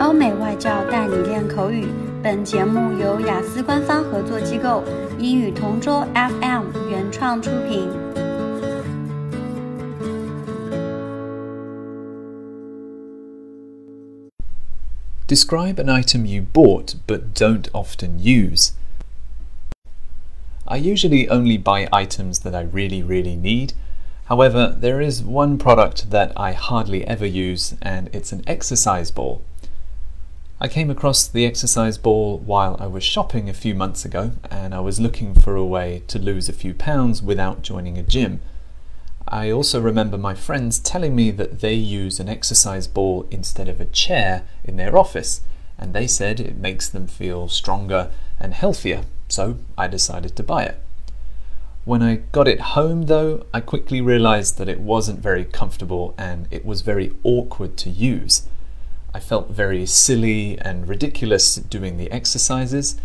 欧美外教带你练口语。本节目由雅思官方合作机构英语同桌 FM 原创出品。Describe an item you bought but don't often use. I usually only buy items that I really, really need. However, there is one product that I hardly ever use, and it's an exercise ball. I came across the exercise ball while I was shopping a few months ago, and I was looking for a way to lose a few pounds without joining a gym. I also remember my friends telling me that they use an exercise ball instead of a chair in their office, and they said it makes them feel stronger and healthier, so I decided to buy it. When I got it home, though, I quickly realized that it wasn't very comfortable and it was very awkward to use. I felt very silly and ridiculous doing the exercises.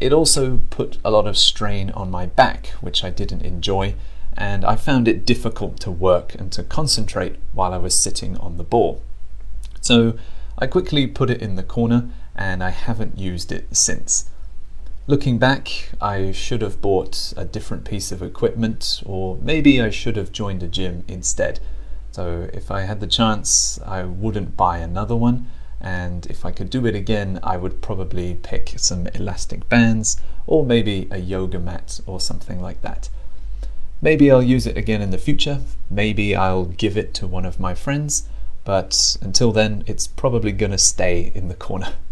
It also put a lot of strain on my back, which I didn't enjoy, and I found it difficult to work and to concentrate while I was sitting on the ball. So I quickly put it in the corner and I haven't used it since. Looking back, I should have bought a different piece of equipment, or maybe I should have joined a gym instead. So, if I had the chance, I wouldn't buy another one, and if I could do it again, I would probably pick some elastic bands or maybe a yoga mat or something like that. Maybe I'll use it again in the future, maybe I'll give it to one of my friends, but until then, it's probably gonna stay in the corner.